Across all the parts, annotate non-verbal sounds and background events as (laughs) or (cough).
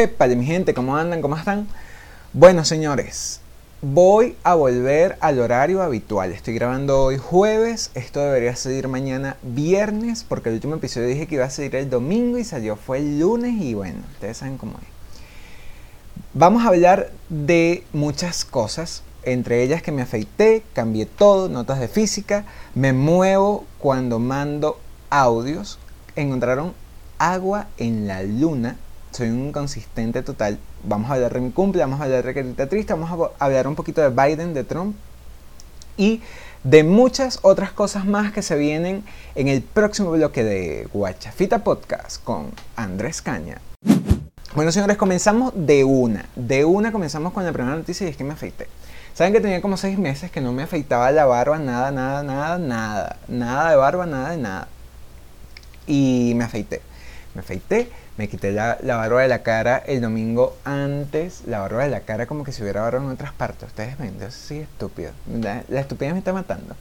Épale, mi gente, ¿cómo andan? ¿Cómo están? Bueno, señores, voy a volver al horario habitual. Estoy grabando hoy jueves, esto debería salir mañana viernes, porque el último episodio dije que iba a salir el domingo y salió fue el lunes y bueno, ustedes saben cómo es. Vamos a hablar de muchas cosas, entre ellas que me afeité, cambié todo, notas de física, me muevo cuando mando audios, encontraron agua en la luna, soy un inconsistente total. Vamos a hablar de mi cumple, vamos a hablar de Carita Triste, vamos a hablar un poquito de Biden, de Trump y de muchas otras cosas más que se vienen en el próximo bloque de Guachafita Podcast con Andrés Caña. Bueno, señores, comenzamos de una. De una comenzamos con la primera noticia y es que me afeité. Saben que tenía como seis meses que no me afeitaba la barba, nada, nada, nada, nada. Nada de barba, nada de nada. Y me afeité. Me afeité me quité la, barba de la cara el domingo antes, la barba de la cara como que si hubiera barba en otras partes. Ustedes ven, yo soy estúpido. La, la estupidez me está matando.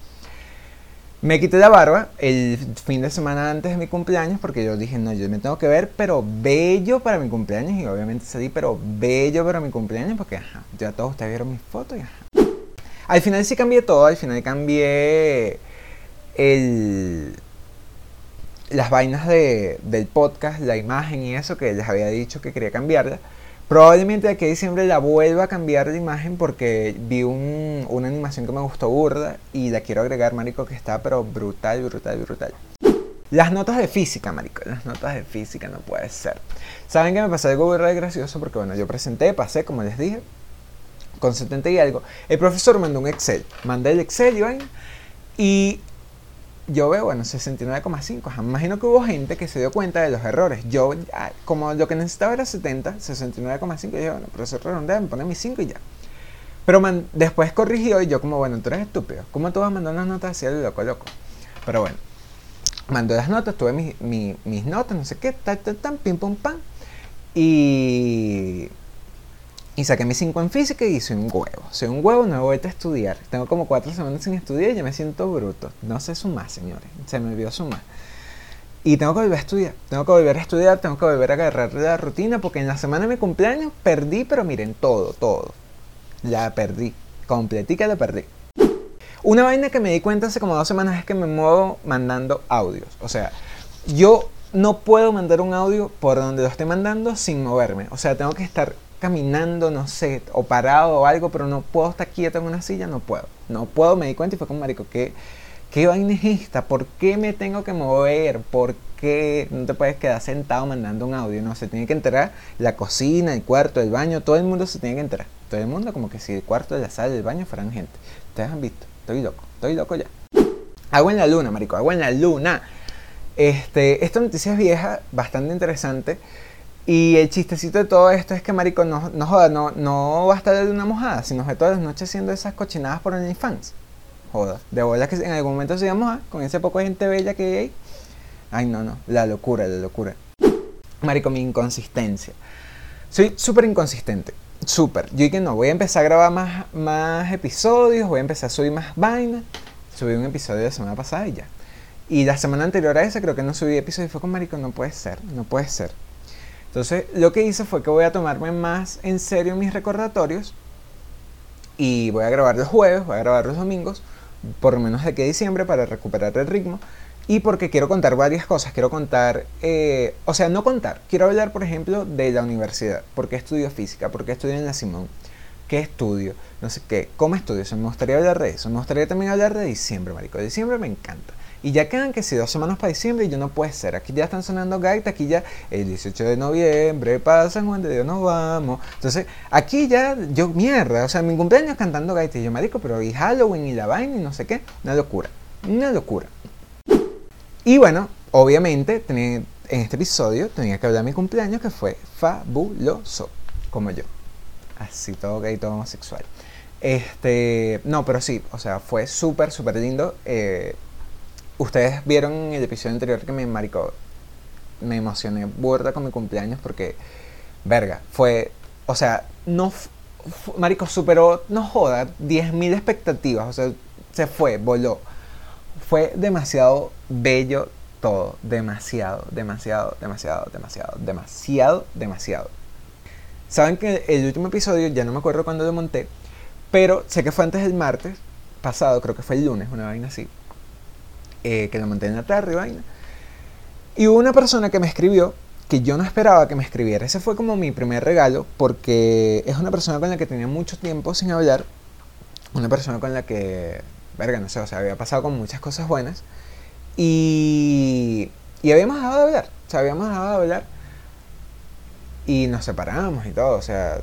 Me quité la barba el fin de semana antes de mi cumpleaños porque yo dije, no, yo me tengo que ver, pero bello para mi cumpleaños. Y obviamente salí, pero bello para mi cumpleaños porque, ajá, ya todos ustedes vieron mis fotos y ajá. Al final sí cambié todo, al final cambié el las vainas de, del podcast, la imagen y eso que les había dicho que quería cambiarla. Probablemente de aquí a diciembre la vuelva a cambiar de imagen porque vi un, una animación que me gustó burda y la quiero agregar, marico, que está pero brutal, brutal, brutal. Las notas de física, marico, las notas de física no puede ser. Saben que me pasó algo burda y gracioso porque bueno, yo presenté, pasé, como les dije, con 70 y algo. El profesor mandó un Excel, mandé el Excel vaina y yo veo, bueno, 69,5. Me imagino que hubo gente que se dio cuenta de los errores. Yo, ah, como lo que necesitaba era 70, 69,5, yo bueno, profesor redondea, me pone mi 5 y ya. Pero después corrigió y yo como, bueno, tú eres estúpido. ¿Cómo tú vas a mandar unas notas así al loco, loco? Pero bueno, mandó las notas, tuve mis notas, no sé qué, tal, tal, tal, pim, pum, pam. Y y saqué mi 5 en física y soy un huevo. Soy un huevo, no voy a estudiar. Tengo como 4 semanas sin estudiar y ya me siento bruto. No sé sumar, señores. Se me olvidó sumar. Y tengo que volver a estudiar. Tengo que volver a estudiar, tengo que volver a agarrar la rutina porque en la semana de mi cumpleaños perdí, pero miren, todo, todo. La perdí. Completica la perdí. Una vaina que me di cuenta hace como dos semanas es que me muevo mandando audios. O sea, yo no puedo mandar un audio por donde lo esté mandando sin moverme. O sea, tengo que estar caminando, no sé, o parado o algo, pero no puedo estar quieto en una silla, no puedo. No puedo, me di cuenta y fue como, marico, ¿qué, qué vaina es esta? ¿Por qué me tengo que mover? ¿Por qué no te puedes quedar sentado mandando un audio? No, se tiene que enterar la cocina, el cuarto, el baño, todo el mundo se tiene que enterar. Todo el mundo como que si el cuarto, la sala, el baño fueran gente. Ustedes han visto, estoy loco, estoy loco ya. Agua en la luna, marico, agua en la luna. Este, esta noticia es vieja, bastante interesante. Y el chistecito de todo esto es que Marico no, no joda, no, no va a estar de una mojada, sino que todas las noches haciendo esas cochinadas por OnlyFans. Joda, de bola que en algún momento se iba a con ese poco de gente bella que hay. Ay, no, no, la locura, la locura. Marico, mi inconsistencia. Soy súper inconsistente, súper. Yo que no, voy a empezar a grabar más, más episodios, voy a empezar a subir más vainas. Subí un episodio la semana pasada y ya. Y la semana anterior a esa creo que no subí episodio y fue con Marico, no puede ser, no puede ser. Entonces, lo que hice fue que voy a tomarme más en serio mis recordatorios y voy a grabar los jueves, voy a grabar los domingos, por lo menos de que diciembre para recuperar el ritmo. Y porque quiero contar varias cosas, quiero contar, eh, o sea, no contar, quiero hablar, por ejemplo, de la universidad, por qué estudio física, por qué estudio en la Simón, qué estudio, no sé qué, cómo estudio, eso me gustaría hablar de eso, me gustaría también hablar de diciembre, marico, diciembre me encanta. Y ya quedan que si dos semanas para diciembre y yo no puede ser. Aquí ya están sonando gaitas, aquí ya el 18 de noviembre, para San Juan de Dios nos vamos. Entonces, aquí ya, yo mierda, o sea, mi cumpleaños cantando gaitas. Y yo, marico, pero y Halloween y la vaina y no sé qué. Una locura, una locura. Y bueno, obviamente, en este episodio tenía que hablar de mi cumpleaños que fue fabuloso, como yo. Así todo gay, todo homosexual. Este, no, pero sí, o sea, fue súper, súper lindo. Eh, Ustedes vieron en el episodio anterior que me maricó, me emocioné burda con mi cumpleaños porque, verga, fue, o sea, no, marico, superó, no joda, 10.000 expectativas, o sea, se fue, voló. Fue demasiado bello todo, demasiado, demasiado, demasiado, demasiado, demasiado, demasiado. Saben que el último episodio, ya no me acuerdo cuándo lo monté, pero sé que fue antes del martes pasado, creo que fue el lunes, una vaina así, eh, que la tarde, vaina. Y hubo una persona que me escribió que yo no esperaba que me escribiera. Ese fue como mi primer regalo porque es una persona con la que tenía mucho tiempo sin hablar. Una persona con la que, verga, no sé, o sea, había pasado con muchas cosas buenas. Y, y habíamos dejado de hablar. O sea, habíamos dejado de hablar. Y nos separamos y todo. O sea,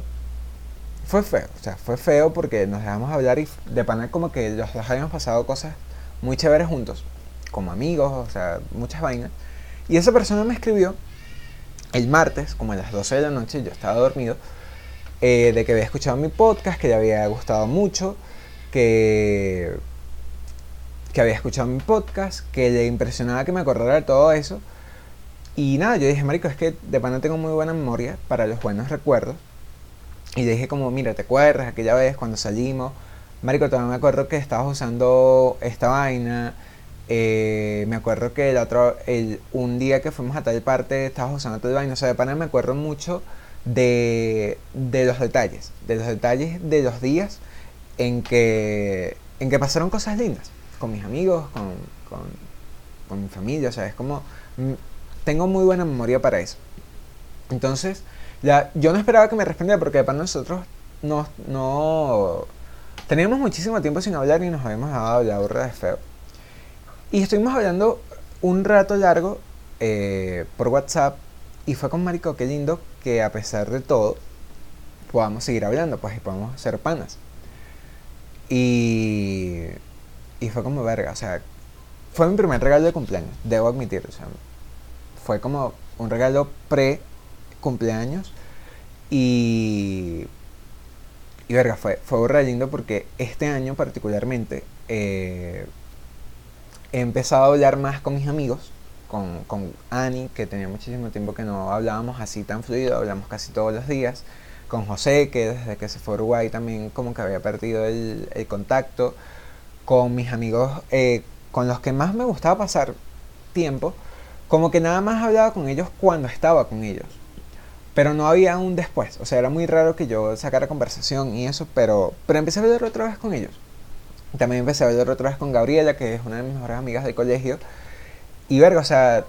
fue feo. O sea, fue feo porque nos dejamos hablar y de pana como que los dos habíamos pasado cosas muy chéveres juntos. Como amigos, o sea, muchas vainas. Y esa persona me escribió el martes, como a las 12 de la noche, yo estaba dormido, eh, de que había escuchado mi podcast, que le había gustado mucho, que, que había escuchado mi podcast, que le impresionaba que me acordara de todo eso. Y nada, yo dije, Marico, es que de pana tengo muy buena memoria para los buenos recuerdos. Y le dije como, mira, ¿te acuerdas aquella vez cuando salimos? Marico, todavía me acuerdo que estabas usando esta vaina eh, me acuerdo que el otro, el, un día que fuimos a tal parte, estabas usando tal vaina. O sea, de pana me acuerdo mucho de, de los detalles, de los detalles de los días en que, en que pasaron cosas lindas con mis amigos, con, con, mi familia. O sea, es como. Mm, tengo muy buena memoria para eso. Entonces, ya, yo no esperaba que me respondiera porque de pana nosotros no, no. Teníamos muchísimo tiempo sin hablar y nos habíamos dado la burra de feo. Y estuvimos hablando un rato largo eh, por WhatsApp y fue con Marico, qué lindo que a pesar de todo podamos seguir hablando, pues y podamos ser panas. Y, y fue como verga, o sea, fue mi primer regalo de cumpleaños, debo admitir, o sea, fue como un regalo pre cumpleaños y y verga, fue, fue lindo porque este año particularmente eh, he empezado a hablar más con mis amigos, con, con Ani, que tenía muchísimo tiempo que no hablábamos así tan fluido, hablamos casi todos los días, con José, que desde que se fue a Uruguay también como que había perdido el, el contacto, con mis amigos eh, con los que más me gustaba pasar tiempo, como que nada más hablaba con ellos cuando estaba con ellos. Pero no había un después, o sea, era muy raro que yo sacara conversación y eso, pero, pero empecé a hablar otra vez con ellos. También empecé a hablar otra vez con Gabriela, que es una de mis mejores amigas del colegio. Y verga, o sea,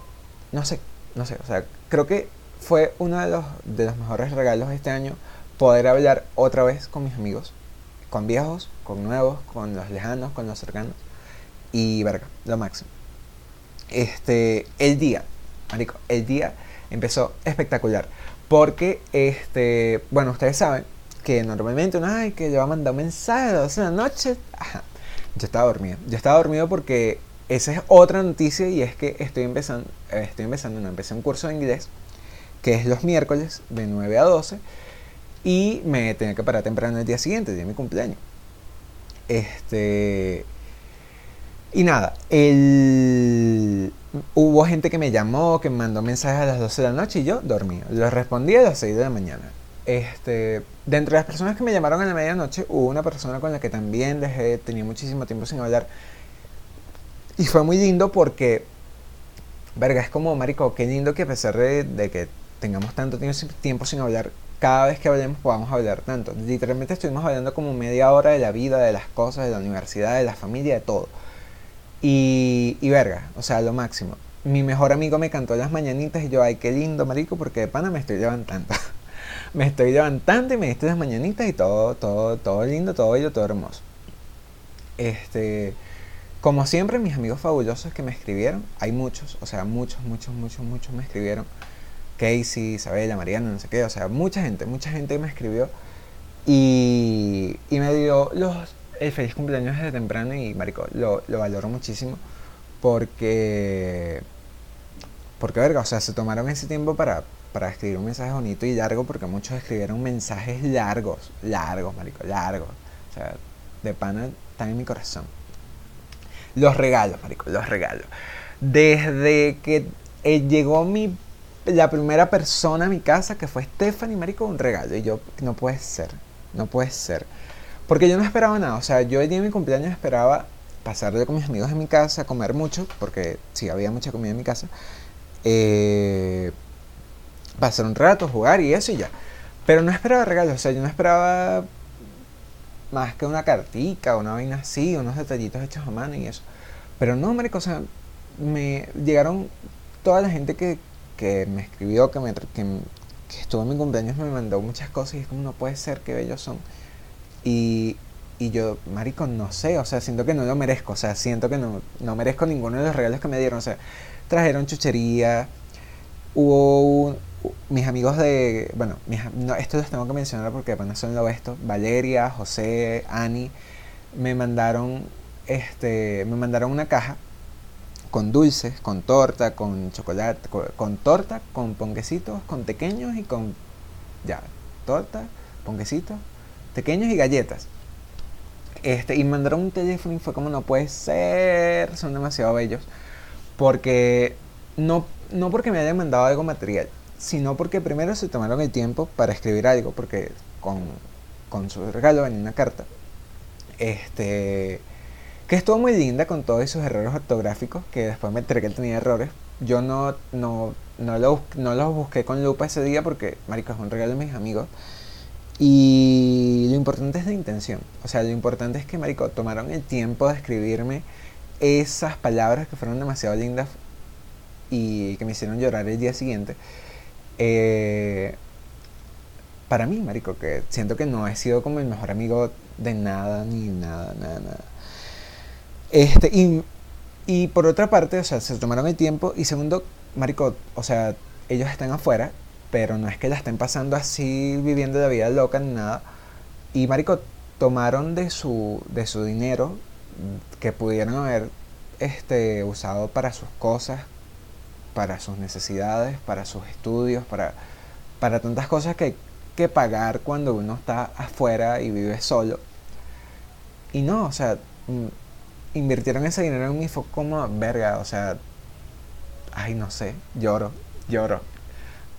no sé, no sé, o sea, creo que fue uno de los, de los mejores regalos de este año poder hablar otra vez con mis amigos, con viejos, con nuevos, con los lejanos, con los cercanos. Y verga, lo máximo. Este, el día, marico, el día empezó espectacular. Porque, este, bueno, ustedes saben que normalmente uno, ay, que yo va a mandar un mensaje a las 12 de la noche. Ajá. Yo estaba dormido. Yo estaba dormido porque esa es otra noticia y es que estoy empezando, estoy empezando, no, empecé un curso de inglés que es los miércoles de 9 a 12 y me tenía que parar temprano el día siguiente, el día de mi cumpleaños. Este. Y nada, hubo gente que me llamó, que me mandó mensajes a las 12 de la noche y yo dormía. Les respondí a las 6 de la mañana. Este, de entre las personas que me llamaron en la medianoche, hubo una persona con la que también dejé, tenía muchísimo tiempo sin hablar. Y fue muy lindo porque, verga, es como, marico, qué lindo que a pesar de, que tengamos tanto tiempo sin hablar, cada vez que hablemos podamos hablar tanto. Literalmente estuvimos hablando como media hora de la vida, de las cosas, de la universidad, de la familia, de todo. Y, y verga, o sea, lo máximo. Mi mejor amigo me cantó las mañanitas y yo, ay, qué lindo, marico, porque de pana me estoy levantando. (laughs) me estoy levantando y me diste las mañanitas y todo, todo, todo lindo, todo bello, todo hermoso. Este, como siempre, mis amigos fabulosos que me escribieron, hay muchos, o sea, muchos, muchos, muchos, muchos me escribieron. Casey, Isabela, Mariana, no sé qué, o sea, mucha gente, mucha gente me escribió y, y me dio los, el feliz cumpleaños desde temprano y, marico, lo, lo valoro muchísimo porque, porque, verga, o sea, se tomaron ese tiempo para, para escribir un mensaje bonito y largo, porque muchos escribieron mensajes largos, largos, marico, largos. O sea, de pana están en mi corazón. Los regalos, marico, los regalos. Desde que eh, llegó mi la primera persona a mi casa, que fue Stephanie, marico, un regalo. Y yo, no puede ser, no puede ser. Porque yo no esperaba nada. O sea, yo el día de mi cumpleaños esperaba pasarle con mis amigos en mi casa, comer mucho, porque sí, había mucha comida en mi casa. Eh, pasar un rato, jugar y eso y ya. Pero no esperaba regalos, o sea, yo no esperaba más que una cartica, una vaina así, unos detallitos hechos a mano y eso. Pero no, marico, o sea, me llegaron toda la gente que, que me escribió, que, me, que, estuvo en mi cumpleaños, me mandó muchas cosas y es como no puede ser, que bellos son. Y, y yo, marico, no sé, o sea, siento que no lo merezco, o sea, siento que no, no merezco ninguno de los regalos que me dieron, o sea, trajeron chuchería, hubo mis amigos de, bueno, mis, no, esto los tengo que mencionar porque no son lo esto, Valeria, José, Ani, me mandaron, este, me mandaron una caja con dulces, con torta, con chocolate, con, torta, con ponquecitos, con pequeños y con, ya, torta, ponquecitos, pequeños y galletas. Este, y mandaron un teléfono y fue como no puede ser, son demasiado bellos. Porque no, no porque me hayan mandado algo material, sino porque primero se tomaron el tiempo para escribir algo, porque con, con su regalo venía una carta. Este, que estuvo muy linda con todos esos errores ortográficos, que después me enteré que él tenía errores. Yo no, no, no, no los busqué con lupa ese día porque, marico, es un regalo de mis amigos. Y lo importante es la intención. O sea, lo importante es que, marico, tomaron el tiempo de escribirme esas palabras que fueron demasiado lindas y que me hicieron llorar el día siguiente. Eh, para mí, marico, que siento que no he sido como el mejor amigo de nada, ni nada, nada, nada. Este, y, y por otra parte, o sea, se tomaron el tiempo. Y segundo, marico, o sea, ellos están afuera, pero no es que la estén pasando así, viviendo la vida loca ni nada. Y marico, tomaron de su, de su dinero que pudieron haber este, usado para sus cosas, para sus necesidades, para sus estudios, para, para tantas cosas que hay que pagar cuando uno está afuera y vive solo. Y no, o sea, mm, invirtieron ese dinero en mí fue como verga, o sea, ay, no sé, lloro, lloro.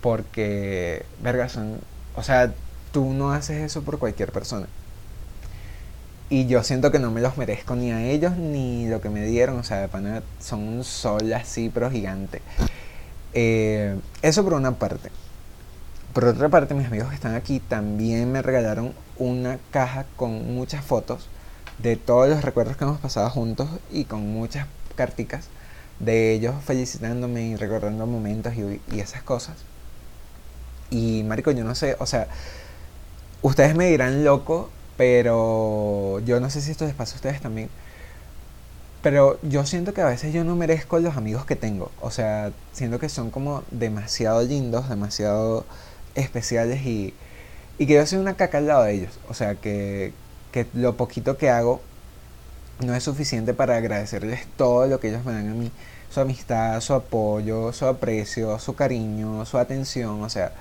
Porque, verga, son, o sea, tú no haces eso por cualquier persona. Y yo siento que no me los merezco ni a ellos ni lo que me dieron. O sea, de pana son un sol así, pero gigante. Eh, eso por una parte. Por otra parte, mis amigos que están aquí también me regalaron una caja con muchas fotos de todos los recuerdos que hemos pasado juntos y con muchas carticas de ellos felicitándome y recordando momentos y, y esas cosas. Y Marico, yo no sé, o sea, ustedes me dirán loco pero yo no sé si esto les pasa a ustedes también. Pero yo siento que a veces yo no merezco los amigos que tengo. O sea, siento que son como demasiado lindos, demasiado especiales y, y que yo soy una caca al lado de ellos. O sea, que, que lo poquito que hago no es suficiente para agradecerles todo lo que ellos me dan a mí. Su amistad, su apoyo, su aprecio, su cariño, su atención. O sea,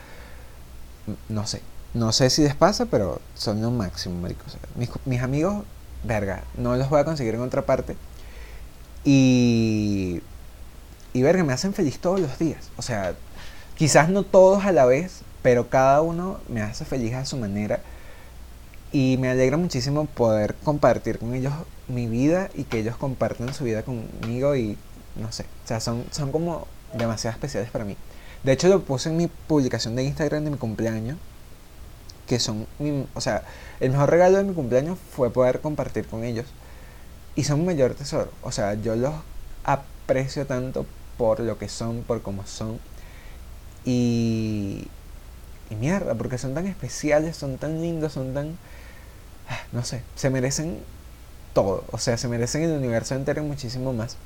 no sé. No sé si les pasa, pero son lo máximo, marico. mis, amigos, verga, no los voy a conseguir en otra parte. Y, y verga, me hacen feliz todos los días. O sea, quizás no todos a la vez, pero cada uno me hace feliz a su manera. Y me alegra muchísimo poder compartir con ellos mi vida y que ellos compartan su vida conmigo y no sé, o sea, son, son como demasiado especiales para mí. De hecho, lo puse en mi publicación de Instagram de mi cumpleaños que son, o sea, el mejor regalo de mi cumpleaños fue poder compartir con ellos. Y son un mayor tesoro. O sea, yo los aprecio tanto por lo que son, por cómo son. Y, y mierda, porque son tan especiales, son tan lindos, son tan... Ah, no sé, se merecen todo. O sea, se merecen el universo entero y muchísimo más.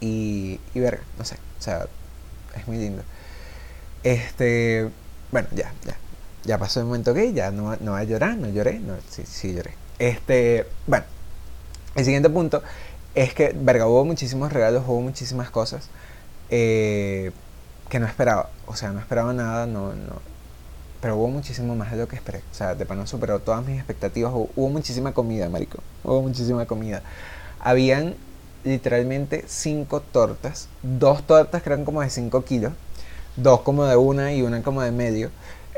Y, y verga, no sé. O sea, es muy lindo. Este, bueno, ya, ya ya pasó el momento gay, ya no, no va a llorar, no lloré, no, sí, sí lloré. Este, bueno, el siguiente punto es que, verga, hubo muchísimos regalos, hubo muchísimas cosas eh, que no esperaba. O sea, no esperaba nada, no, no. Pero hubo muchísimo más de lo que esperé. O sea, de pano superó todas mis expectativas. Hubo, muchísima comida, marico. Hubo muchísima comida. Habían literalmente cinco tortas. Dos tortas que eran como de 5 kilos. Dos como de una y una como de medio.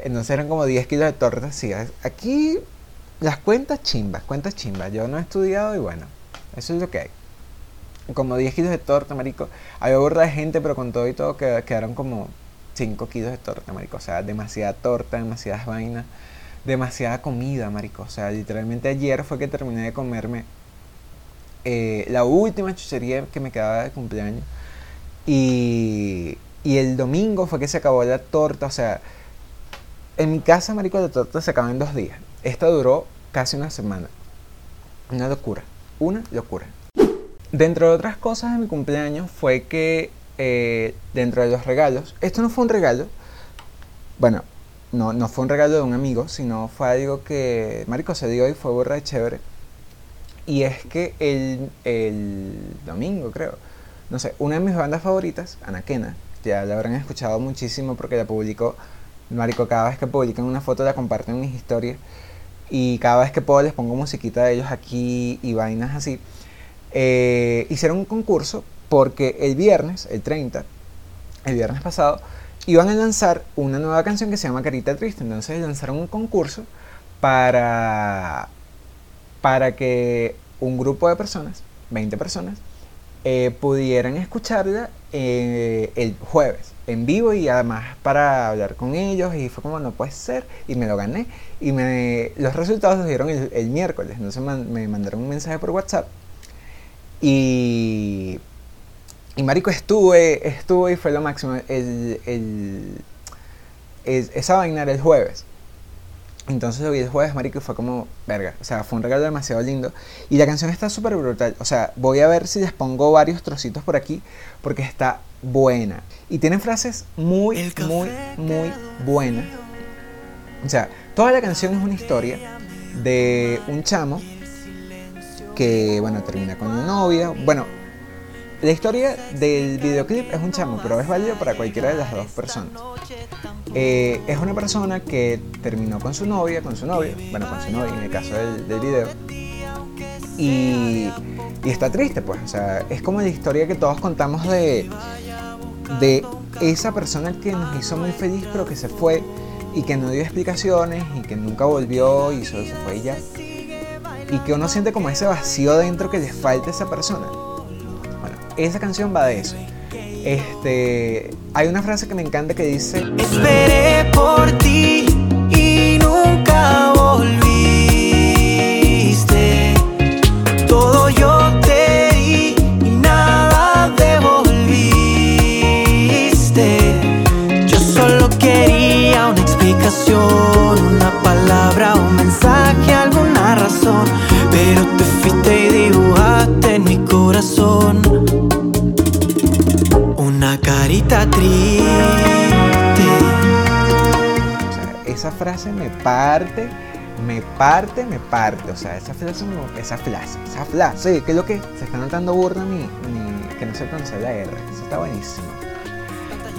Entonces eran como 10 kilos de tortas. Sí, aquí las cuentas chimbas, cuentas chimbas. Yo no he estudiado y bueno, eso es lo que hay. Como 10 kilos de torta, marico. Había burda de gente, pero con todo y todo quedaron como 5 kilos de torta, marico. O sea, demasiada torta, demasiadas vainas, demasiada comida, marico. O sea, literalmente ayer fue que terminé de comerme eh, la última chuchería que me quedaba de cumpleaños. Y, y el domingo fue que se acabó la torta. O sea, en mi casa, marico, la torta se acabó en dos días. Esta duró casi una semana. Una locura. Una locura. Dentro de otras cosas de mi cumpleaños fue que eh, dentro de los regalos, esto no fue un regalo, bueno, no, no fue un regalo de un amigo, sino fue algo que Marico se dio y fue burra de chévere. Y es que el, el domingo, creo, no sé, una de mis bandas favoritas, Anaquena, ya la habrán escuchado muchísimo porque la publicó, Marico, cada vez que publican una foto la comparten en mis historias. Y cada vez que puedo les pongo musiquita de ellos aquí y vainas así. Eh, hicieron un concurso porque el viernes, el 30, el viernes pasado, iban a lanzar una nueva canción que se llama Carita Triste. Entonces lanzaron un concurso para, para que un grupo de personas, 20 personas, eh, pudieran escucharla eh, el jueves en vivo y además para hablar con ellos y fue como no puede ser y me lo gané y me, los resultados los dieron el, miércoles entonces me mandaron un mensaje por WhatsApp y y marico, estuve, estuve y fue lo máximo. El, esa vaina era el jueves. Entonces lo vi el jueves, marico, y fue como, verga. O sea, fue un regalo demasiado lindo. Y la canción está súper brutal. O sea, voy a ver si les pongo varios trocitos por aquí, porque está buena. Y tiene frases muy, muy, muy buenas. O sea, toda la canción es una historia de un chamo que, bueno, termina con una novia. Bueno, la historia del videoclip es un chamo, pero es válido para cualquiera de las dos personas. Eh, es una persona que terminó con su novia, con su novio, bueno, con su novia en el caso del, video, y, y, está triste, pues. O sea, es como la historia que todos contamos de, esa persona que nos hizo muy feliz, pero que se fue y que no dio explicaciones y que nunca volvió y solo se fue y ya. Y que uno siente como ese vacío dentro que le falta a esa persona esa canción va de eso. Este, hay una frase que me encanta que dice: Esperé por ti carita triste. O sea, esa frase me parte, me parte, me parte. O sea, esa frase, esa frase, esa frase, que es lo que se está notando burda mi, que no se pronuncia la R. Eso está buenísimo.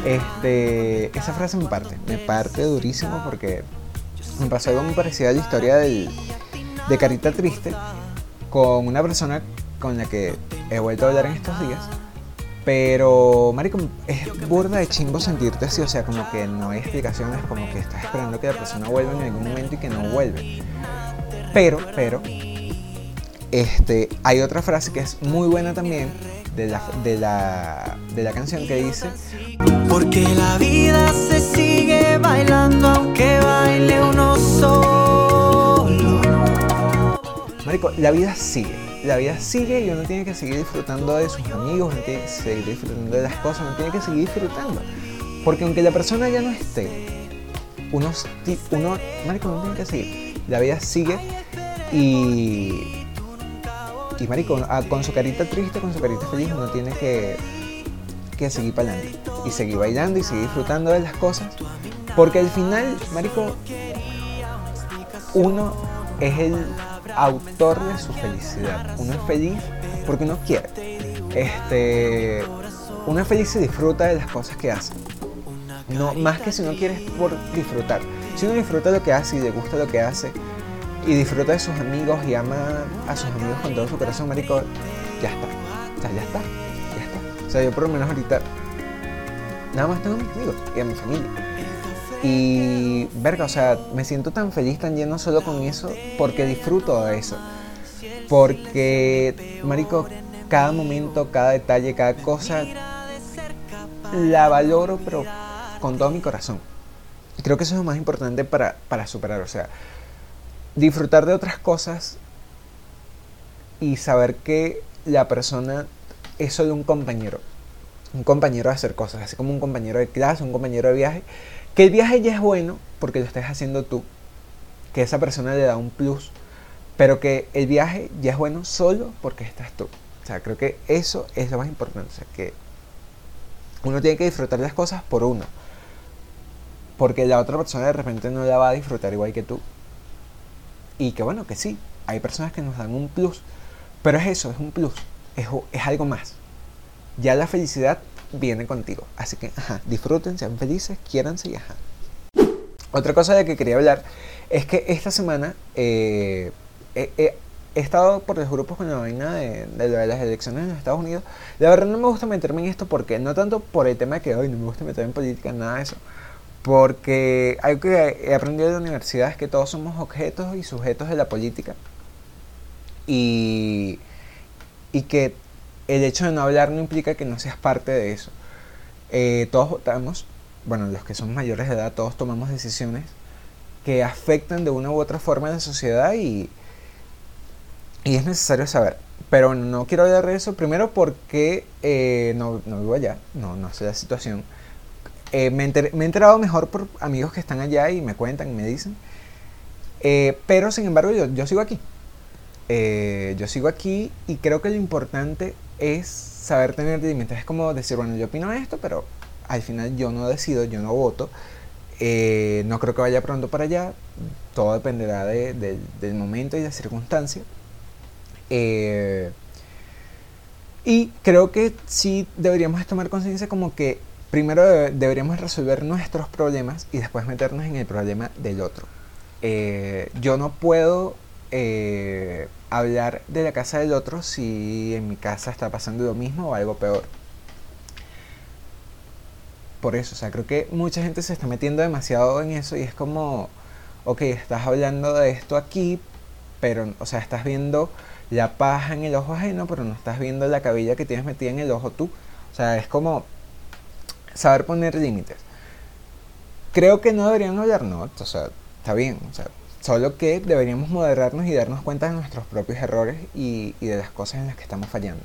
Este, esa frase me parte, me parte durísimo porque me pasó algo muy parecido a la historia del, de Carita Triste con una persona con la que he vuelto a hablar en estos días pero, marico, es burda de chimbo sentirte así, o sea, como que no hay explicaciones, como que estás esperando que la persona vuelva en algún momento y que no vuelve. Pero, pero, este, hay otra frase que es muy buena también de la, de la, de la canción que dice Porque la vida se sigue bailando aunque baile uno solo. Marico, la vida sigue la vida sigue y uno tiene que seguir disfrutando de sus amigos, uno tiene que seguir disfrutando de las cosas, uno tiene que seguir disfrutando. Porque aunque la persona ya no esté, uno, marico, uno tiene que seguir. La vida sigue y, y marico, con su carita triste, con su carita feliz, uno tiene que, que seguir para adelante. Y seguir bailando y seguir disfrutando de las cosas. Porque al final, marico, uno es el autor de su felicidad. Uno es feliz porque uno quiere. Este, uno es feliz y disfruta de las cosas que hace. No, más que si uno quiere por disfrutar. Si uno disfruta lo que hace y le gusta lo que hace y disfruta de sus amigos y ama a sus amigos con todo su corazón, marico, ya está. O ya está. Ya está. O sea, yo por lo menos ahorita nada más tengo a mis amigos y a mi familia. Y, verga, o sea, me siento tan feliz, tan lleno solo con eso, porque disfruto de eso. Porque, marico, cada momento, cada detalle, cada cosa, la valoro, pero con todo mi corazón. Creo que eso es lo más importante para, para superar, o sea, disfrutar de otras cosas y saber que la persona es solo un compañero, un compañero de hacer cosas, así como un compañero de clase, un compañero de viaje, que el viaje ya es bueno porque lo estés haciendo tú, que esa persona le da un plus, pero que el viaje ya es bueno solo porque estás tú. O sea, creo que eso es lo más importante, o sea, que uno tiene que disfrutar las cosas por uno, porque la otra persona de repente no la va a disfrutar igual que tú. Y que bueno, que sí, hay personas que nos dan un plus, pero es eso, es un plus, es, es algo más. Ya la felicidad viene contigo. Así que, ajá, disfruten, sean felices, quiéranse y ajá. Otra cosa de que quería hablar es que esta semana eh, he estado por los grupos con la vaina de, de, las elecciones en los Estados Unidos. La verdad no me gusta meterme en esto porque, no tanto por el tema que hoy no me gusta meterme en política, nada de eso. Porque algo que he aprendido de la universidad es que todos somos objetos y sujetos de la política. Y, y que el hecho de no hablar no implica que no seas parte de eso. Eh, todos votamos, bueno, los que son mayores de edad, todos tomamos decisiones que afectan de una u otra forma a la sociedad y, y es necesario saber. Pero no quiero hablar de eso primero porque eh, no, no, vivo allá, no, no sé la situación. Eh, me, me, he enterado mejor por amigos que están allá y me cuentan me dicen. pero sin embargo yo, yo sigo aquí. yo sigo aquí y creo que lo importante es saber tener límites. Es como decir, bueno, yo opino esto, pero al final yo no decido, yo no voto. Eh, no creo que vaya pronto para allá. Todo dependerá de, del momento y de la circunstancia. Eh, y creo que sí deberíamos tomar conciencia como que primero deberíamos resolver nuestros problemas y después meternos en el problema del otro. Eh, yo no puedo hablar de la casa del otro si en mi casa está pasando lo mismo o algo peor. Por eso, o sea, creo que mucha gente se está metiendo demasiado en eso y es como, ok, estás hablando de esto aquí, pero, o sea, estás viendo la paja en el ojo ajeno, pero no estás viendo la cabilla que tienes metida en el ojo tú. O sea, es como saber poner límites. Creo que no deberían hablar, no, o sea, está bien, o sea, Solo que deberíamos moderarnos y darnos cuenta de nuestros propios errores y, de las cosas en las que estamos fallando.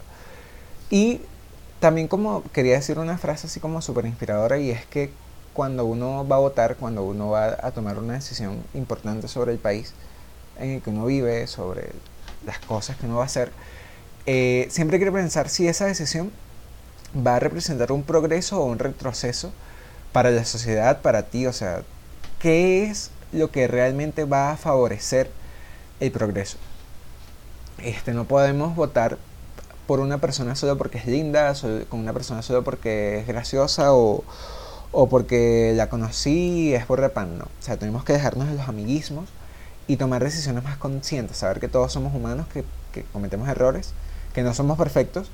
Y también como quería decir una frase así como súper inspiradora y es que cuando uno va a votar, cuando uno va a tomar una decisión importante sobre el país en el que uno vive, sobre las cosas que uno va a hacer, eh, siempre quiere pensar si esa decisión va a representar un progreso o un retroceso para la sociedad, para ti, o sea, ¿qué es lo que realmente va a favorecer el progreso. Este, no podemos votar por una persona solo porque es linda, con una persona solo porque es graciosa o, o porque la conocí es por repan, no. O sea, tenemos que dejarnos de los amiguismos y tomar decisiones más conscientes, saber que todos somos humanos, que, que cometemos errores, que no somos perfectos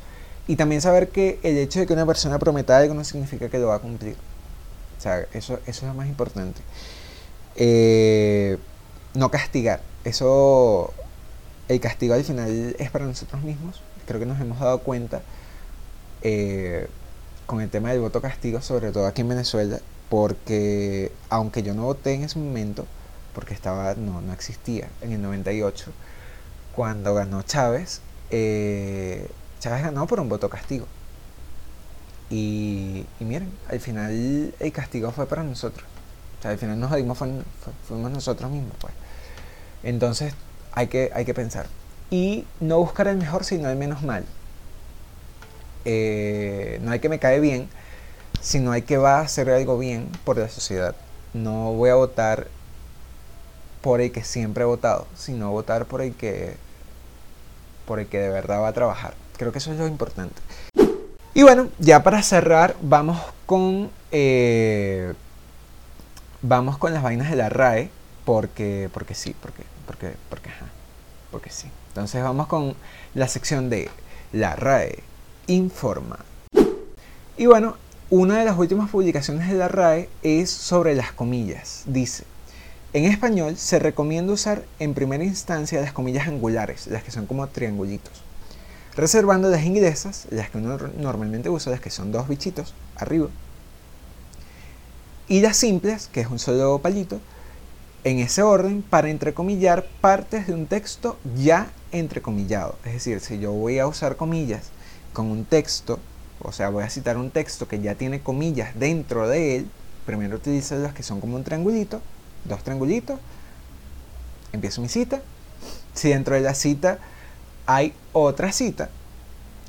y también saber que el hecho de que una persona prometa algo no significa que lo va a cumplir. O sea, eso, eso es lo más importante. Eh, no castigar. Eso, el castigo al final es para nosotros mismos. Creo que nos hemos dado cuenta eh, con el tema del voto castigo, sobre todo aquí en Venezuela, porque aunque yo no voté en ese momento, porque estaba, no, no existía en el 98, cuando ganó Chávez, eh, Chávez ganó por un voto castigo. Y, y miren, al final el castigo fue para nosotros. O sea, al final nos dimos fuimos nosotros mismos, pues. Entonces hay que, hay que pensar. Y no buscar el mejor, sino el menos mal. Eh, no hay que me cae bien, sino hay que va a hacer algo bien por la sociedad. No voy a votar por el que siempre he votado, sino votar por el que por el que de verdad va a trabajar. Creo que eso es lo importante. Y bueno, ya para cerrar, vamos con eh, vamos con las vainas de la RAE, porque, porque sí, porque, porque, porque, ajá, porque sí. Entonces vamos con la sección de la RAE informa. Y bueno, una de las últimas publicaciones de la RAE es sobre las comillas. Dice, en español se recomienda usar en primera instancia las comillas angulares, las que son como triangulitos, reservando las inglesas, las que uno normalmente usa, las que son dos bichitos arriba, Y las simples, que es un solo palito, en ese orden para entrecomillar partes de un texto ya entrecomillado. Es decir, si yo voy a usar comillas con un texto, o sea, voy a citar un texto que ya tiene comillas dentro de él, primero utilizo las que son como un triangulito, dos triangulitos, empiezo mi cita. Si dentro de la cita hay otra cita,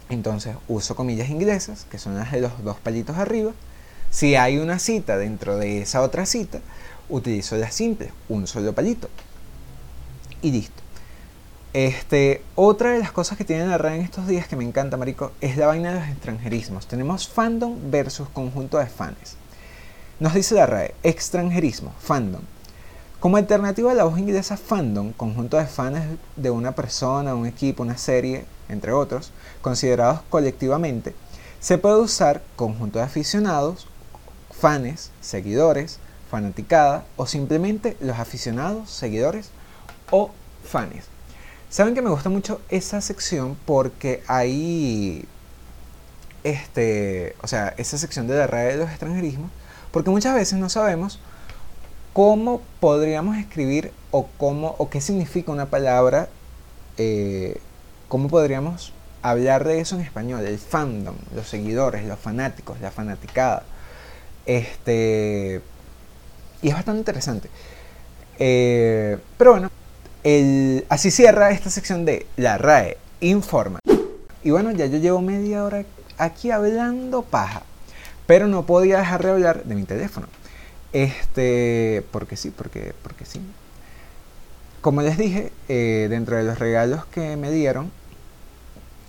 entonces uso comillas inglesas, que son las de los dos palitos arriba. Si hay una cita dentro de esa otra cita, utilizo la simple, un solo palito. Y listo. Este, otra de las cosas que tienen la RAE en estos días que me encanta, marico, es la vaina de los extranjerismos. Tenemos fandom versus conjunto de fans. Nos dice la RAE, extranjerismo, fandom. Como alternativa a la voz inglesa fandom, conjunto de fans de una persona, un equipo, una serie, entre otros, considerados colectivamente, se puede usar conjunto de aficionados, fans, seguidores, fanaticada o simplemente los aficionados, seguidores o fans. Saben que me gusta mucho esa sección porque ahí, este, o sea, esa sección de la red de los extranjerismos, porque muchas veces no sabemos cómo podríamos escribir o cómo o qué significa una palabra, eh, cómo podríamos hablar de eso en español, el fandom, los seguidores, los fanáticos, la fanaticada. Este, y es bastante interesante. Eh, pero bueno, así cierra esta sección de la RAE Informa. Y bueno, ya yo llevo media hora aquí hablando paja. Pero no podía dejar de hablar de mi teléfono. Este, porque sí, porque, porque sí. Como les dije, eh, dentro de los regalos que me dieron,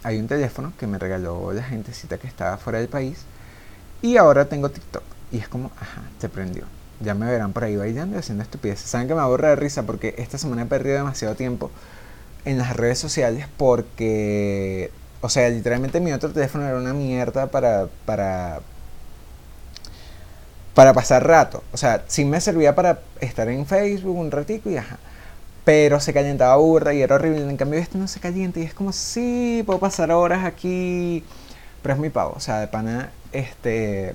hay un teléfono que me regaló la gentecita que estaba fuera del país. Y ahora tengo TikTok. Y es como, ajá, se prendió ya me verán por ahí bailando y haciendo estupideces. Saben que me aburre de risa porque esta semana he perdido demasiado tiempo en las redes sociales porque, o sea, literalmente mi otro teléfono era una mierda para, para, para pasar rato. O sea, sí me servía para estar en Facebook un ratico y ajá. Pero se calentaba burra y era horrible. En cambio, este no se calienta y es como, sí, puedo pasar horas aquí. Pero es muy pavo. O sea, de pana, este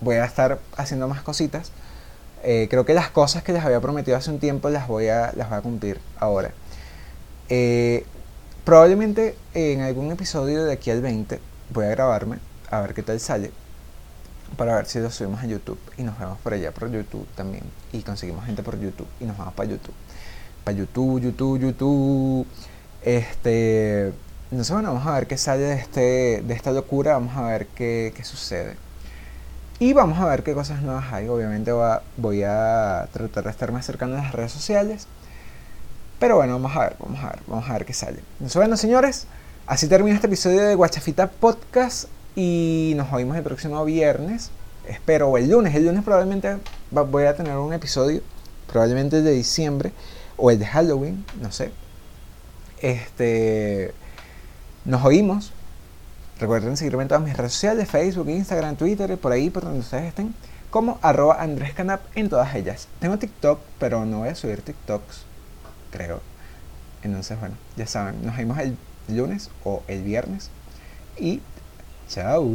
voy a estar haciendo más cositas. Eh, creo que las cosas que les había prometido hace un tiempo las voy a, las voy a cumplir ahora. Eh, probablemente en algún episodio de aquí al 20 voy a grabarme a ver qué tal sale para ver si lo subimos a YouTube y nos vemos por allá por YouTube también y conseguimos gente por YouTube y nos vamos para YouTube para YouTube YouTube YouTube este no sé bueno vamos a ver qué sale de este de esta locura vamos a ver qué, qué sucede y vamos a ver qué cosas nuevas hay. Obviamente voy a tratar de estar más cercano a las redes sociales. Pero bueno, vamos a ver, vamos a ver, vamos a ver qué sale. Bueno, señores, así termina este episodio de Guachafita Podcast. Y nos oímos el próximo viernes. Espero, o el lunes. El lunes probablemente voy a tener un episodio. Probablemente el de diciembre. O el de Halloween, no sé. Este. Nos oímos. Recuerden seguirme en todas mis redes sociales, Facebook, Instagram, Twitter, por ahí, por donde ustedes estén, como arroba Andrés Canap en todas ellas. Tengo TikTok, pero no voy a subir TikToks, creo. Entonces, bueno, ya saben, nos vemos el lunes o el viernes. Y chao.